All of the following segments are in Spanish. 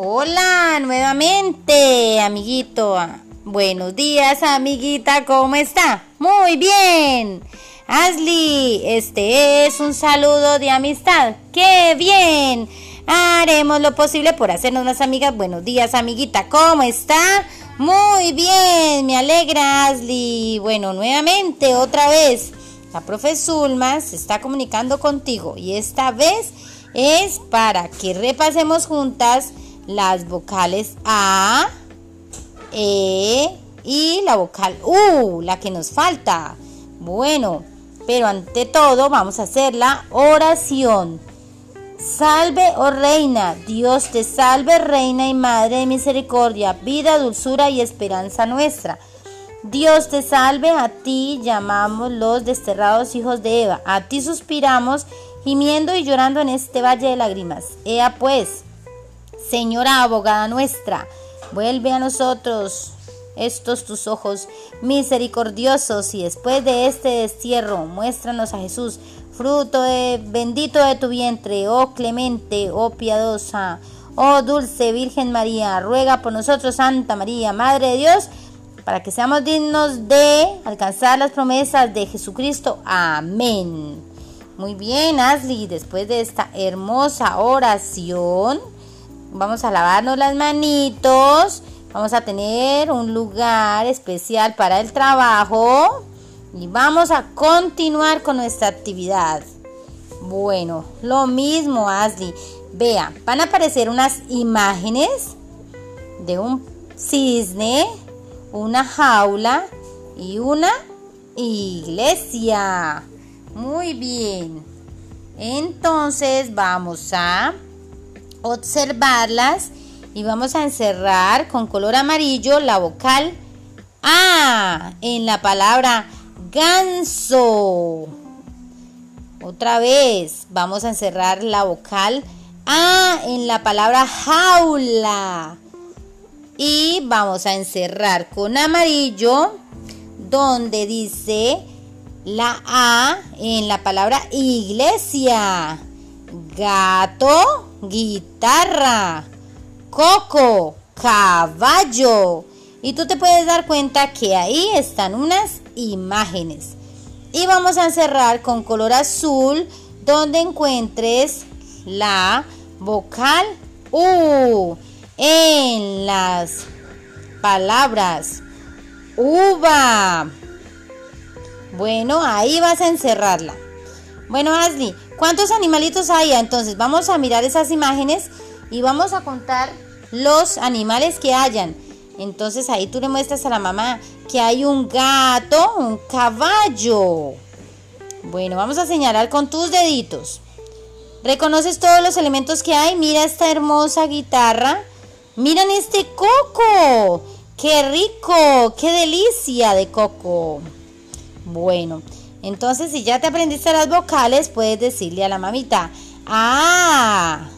Hola, nuevamente, amiguito. Buenos días, amiguita, ¿cómo está? Muy bien. Ashley, este es un saludo de amistad. ¡Qué bien! Haremos lo posible por hacernos más amigas. Buenos días, amiguita, ¿cómo está? Muy bien, me alegra, Ashley. Bueno, nuevamente, otra vez, la profe Zulma se está comunicando contigo y esta vez es para que repasemos juntas las vocales A, E y la vocal U, la que nos falta. Bueno, pero ante todo vamos a hacer la oración. Salve, oh reina, Dios te salve, reina y madre de misericordia, vida, dulzura y esperanza nuestra. Dios te salve, a ti llamamos los desterrados hijos de Eva, a ti suspiramos, gimiendo y llorando en este valle de lágrimas. Ea pues, Señora abogada nuestra, vuelve a nosotros estos tus ojos misericordiosos y después de este destierro muéstranos a Jesús, fruto bendito de tu vientre, oh clemente, oh piadosa, oh dulce Virgen María, ruega por nosotros, Santa María, Madre de Dios, para que seamos dignos de alcanzar las promesas de Jesucristo. Amén. Muy bien, Ashley, después de esta hermosa oración, Vamos a lavarnos las manitos. Vamos a tener un lugar especial para el trabajo. Y vamos a continuar con nuestra actividad. Bueno, lo mismo, Ashley. Vea, van a aparecer unas imágenes de un cisne, una jaula y una iglesia. Muy bien. Entonces vamos a observarlas y vamos a encerrar con color amarillo la vocal A en la palabra ganso. Otra vez vamos a encerrar la vocal A en la palabra jaula. Y vamos a encerrar con amarillo donde dice la A en la palabra iglesia. Gato guitarra, coco, caballo. Y tú te puedes dar cuenta que ahí están unas imágenes. Y vamos a encerrar con color azul donde encuentres la vocal U en las palabras uva. Bueno, ahí vas a encerrarla. Bueno, Ashley, ¿cuántos animalitos hay? Entonces vamos a mirar esas imágenes y vamos a contar los animales que hayan. Entonces ahí tú le muestras a la mamá que hay un gato, un caballo. Bueno, vamos a señalar con tus deditos. ¿Reconoces todos los elementos que hay? Mira esta hermosa guitarra. Miren este coco. ¡Qué rico! ¡Qué delicia de coco! Bueno, entonces, si ya te aprendiste las vocales, puedes decirle a la mamita, A,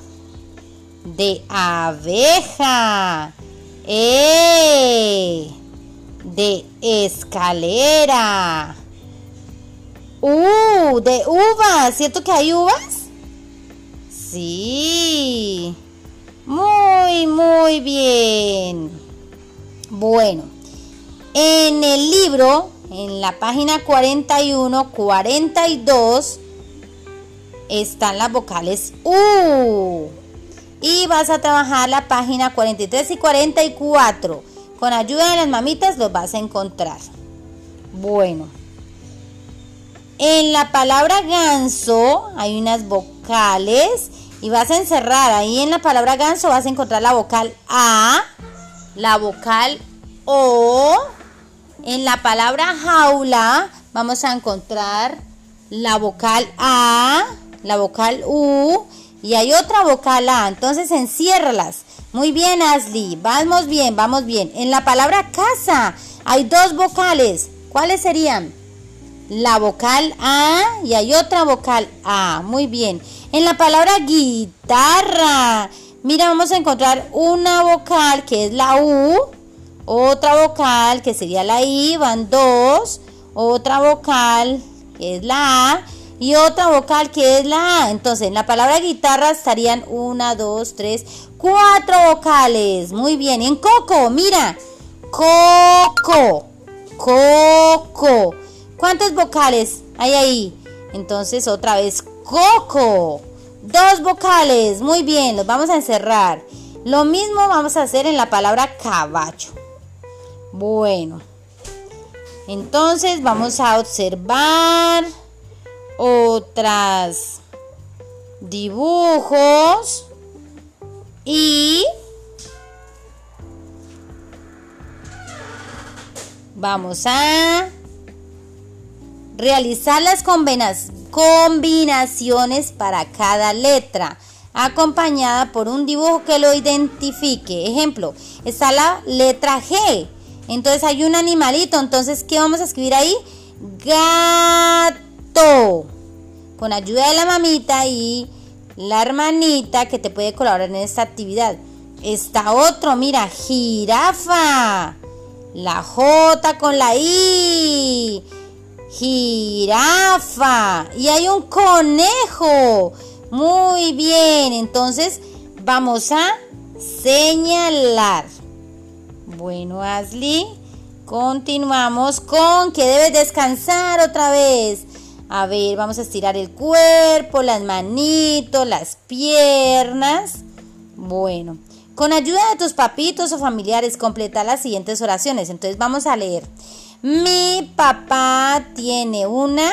de abeja, E, de escalera, U, de uvas, ¿cierto que hay uvas? Sí, muy, muy bien. Bueno, en el libro en la página 41, 42 están las vocales U. Y vas a trabajar la página 43 y 44. Con ayuda de las mamitas los vas a encontrar. Bueno. En la palabra ganso hay unas vocales y vas a encerrar ahí en la palabra ganso vas a encontrar la vocal A, la vocal O, en la palabra jaula vamos a encontrar la vocal A, la vocal U y hay otra vocal A. Entonces enciérralas. Muy bien, Ashley. Vamos bien, vamos bien. En la palabra casa hay dos vocales. ¿Cuáles serían? La vocal A y hay otra vocal A. Muy bien. En la palabra guitarra, mira, vamos a encontrar una vocal que es la U otra vocal que sería la I, van dos, otra vocal que es la A y otra vocal que es la A. Entonces, en la palabra guitarra estarían una, dos, tres, cuatro vocales. Muy bien. En coco, mira. Coco. Coco. ¿Cuántas vocales hay ahí? Entonces, otra vez, coco. Dos vocales. Muy bien, los vamos a encerrar. Lo mismo vamos a hacer en la palabra caballo. Bueno. Entonces vamos a observar otras dibujos y vamos a realizar las combinaciones para cada letra acompañada por un dibujo que lo identifique. Ejemplo, está la letra G. Entonces hay un animalito. Entonces, ¿qué vamos a escribir ahí? Gato. Con ayuda de la mamita y la hermanita que te puede colaborar en esta actividad. Está otro, mira, jirafa. La J con la I. Jirafa. Y hay un conejo. Muy bien, entonces vamos a señalar. Bueno, Ashley, continuamos con que debes descansar otra vez. A ver, vamos a estirar el cuerpo, las manitos, las piernas. Bueno, con ayuda de tus papitos o familiares, completa las siguientes oraciones. Entonces vamos a leer. Mi papá tiene una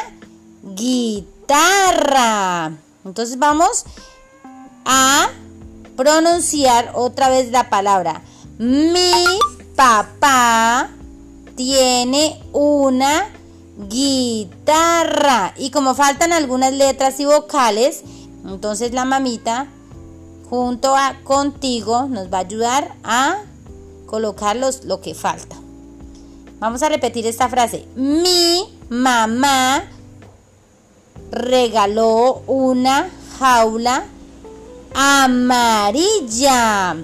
guitarra. Entonces vamos a pronunciar otra vez la palabra. Mi papá tiene una guitarra. Y como faltan algunas letras y vocales, entonces la mamita junto a contigo nos va a ayudar a colocar lo que falta. Vamos a repetir esta frase. Mi mamá regaló una jaula amarilla.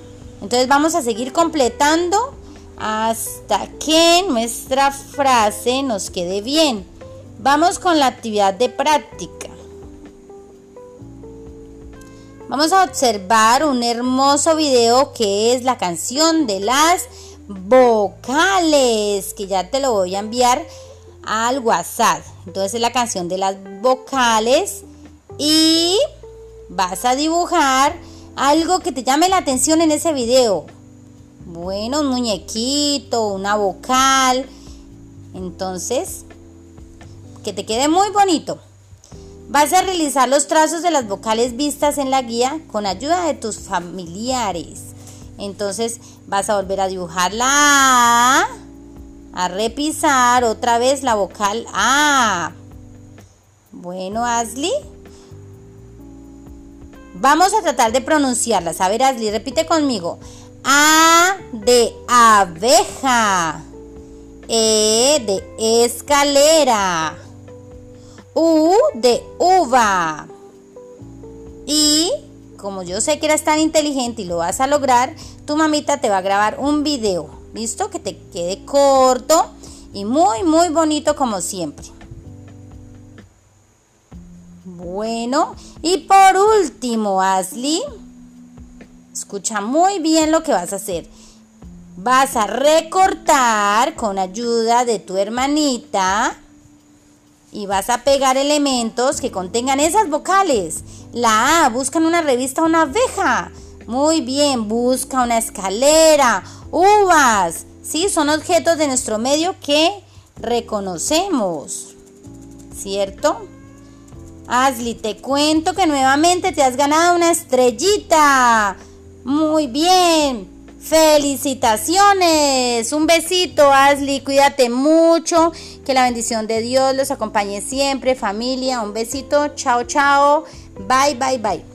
Entonces vamos a seguir completando hasta que nuestra frase nos quede bien. Vamos con la actividad de práctica. Vamos a observar un hermoso video que es la canción de las vocales, que ya te lo voy a enviar al WhatsApp. Entonces es la canción de las vocales y vas a dibujar algo que te llame la atención en ese video. Bueno, un muñequito, una vocal. Entonces, que te quede muy bonito. Vas a realizar los trazos de las vocales vistas en la guía con ayuda de tus familiares. Entonces, vas a volver a dibujar la A a repisar otra vez la vocal A. Bueno, Ashley. Vamos a tratar de pronunciarlas. A ver, Ashley, repite conmigo. A de abeja. E de escalera. U de uva. Y como yo sé que eres tan inteligente y lo vas a lograr, tu mamita te va a grabar un video ¿Listo? Que te quede corto y muy, muy bonito como siempre. Bueno, y por último, Ashley, escucha muy bien lo que vas a hacer. Vas a recortar con ayuda de tu hermanita y vas a pegar elementos que contengan esas vocales. La A, busca en una revista una abeja. Muy bien, busca una escalera, uvas. Sí, son objetos de nuestro medio que reconocemos. ¿Cierto? Ashley, te cuento que nuevamente te has ganado una estrellita. Muy bien. Felicitaciones. Un besito, Ashley. Cuídate mucho. Que la bendición de Dios los acompañe siempre. Familia, un besito. Chao, chao. Bye, bye, bye.